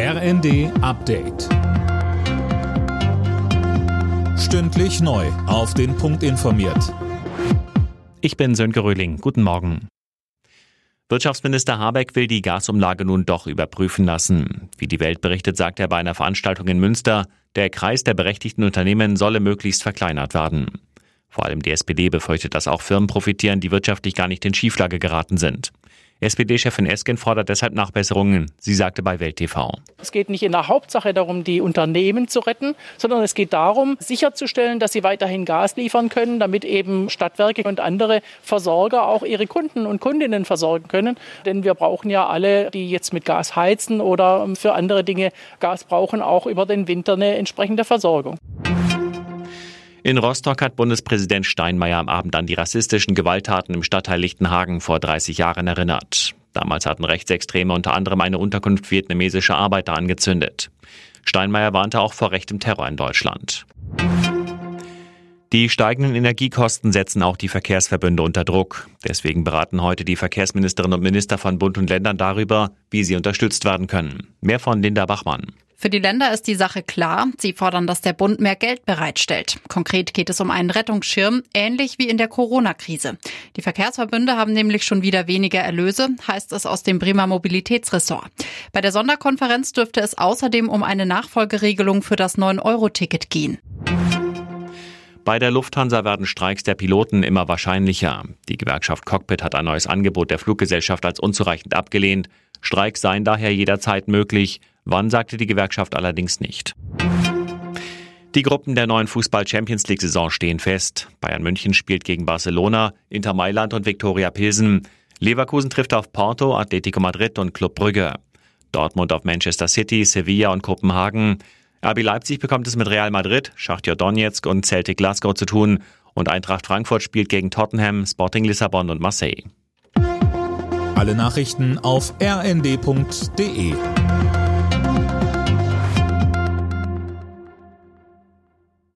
RND Update. Stündlich neu. Auf den Punkt informiert. Ich bin Sönke Röhling. Guten Morgen. Wirtschaftsminister Habeck will die Gasumlage nun doch überprüfen lassen. Wie die Welt berichtet, sagt er bei einer Veranstaltung in Münster, der Kreis der berechtigten Unternehmen solle möglichst verkleinert werden. Vor allem die SPD befürchtet, dass auch Firmen profitieren, die wirtschaftlich gar nicht in Schieflage geraten sind. SPD-Chefin Esken fordert deshalb Nachbesserungen. Sie sagte bei Welt TV. Es geht nicht in der Hauptsache darum, die Unternehmen zu retten, sondern es geht darum, sicherzustellen, dass sie weiterhin Gas liefern können, damit eben Stadtwerke und andere Versorger auch ihre Kunden und Kundinnen versorgen können. Denn wir brauchen ja alle, die jetzt mit Gas heizen oder für andere Dinge Gas brauchen, auch über den Winter eine entsprechende Versorgung. In Rostock hat Bundespräsident Steinmeier am Abend an die rassistischen Gewalttaten im Stadtteil Lichtenhagen vor 30 Jahren erinnert. Damals hatten Rechtsextreme unter anderem eine Unterkunft vietnamesischer Arbeiter angezündet. Steinmeier warnte auch vor rechtem Terror in Deutschland. Die steigenden Energiekosten setzen auch die Verkehrsverbünde unter Druck. Deswegen beraten heute die Verkehrsministerinnen und Minister von Bund und Ländern darüber, wie sie unterstützt werden können. Mehr von Linda Bachmann. Für die Länder ist die Sache klar. Sie fordern, dass der Bund mehr Geld bereitstellt. Konkret geht es um einen Rettungsschirm, ähnlich wie in der Corona-Krise. Die Verkehrsverbünde haben nämlich schon wieder weniger Erlöse, heißt es aus dem Bremer Mobilitätsressort. Bei der Sonderkonferenz dürfte es außerdem um eine Nachfolgeregelung für das 9-Euro-Ticket gehen. Bei der Lufthansa werden Streiks der Piloten immer wahrscheinlicher. Die Gewerkschaft Cockpit hat ein neues Angebot der Fluggesellschaft als unzureichend abgelehnt. Streiks seien daher jederzeit möglich. Wann sagte die Gewerkschaft allerdings nicht. Die Gruppen der neuen Fußball-Champions League-Saison stehen fest. Bayern München spielt gegen Barcelona, Inter Mailand und Viktoria Pilsen. Leverkusen trifft auf Porto, Atletico Madrid und Club Brügge. Dortmund auf Manchester City, Sevilla und Kopenhagen. RB Leipzig bekommt es mit Real Madrid, Schachtja Donetsk und Celtic Glasgow zu tun. Und Eintracht Frankfurt spielt gegen Tottenham, Sporting Lissabon und Marseille. Alle Nachrichten auf rnd.de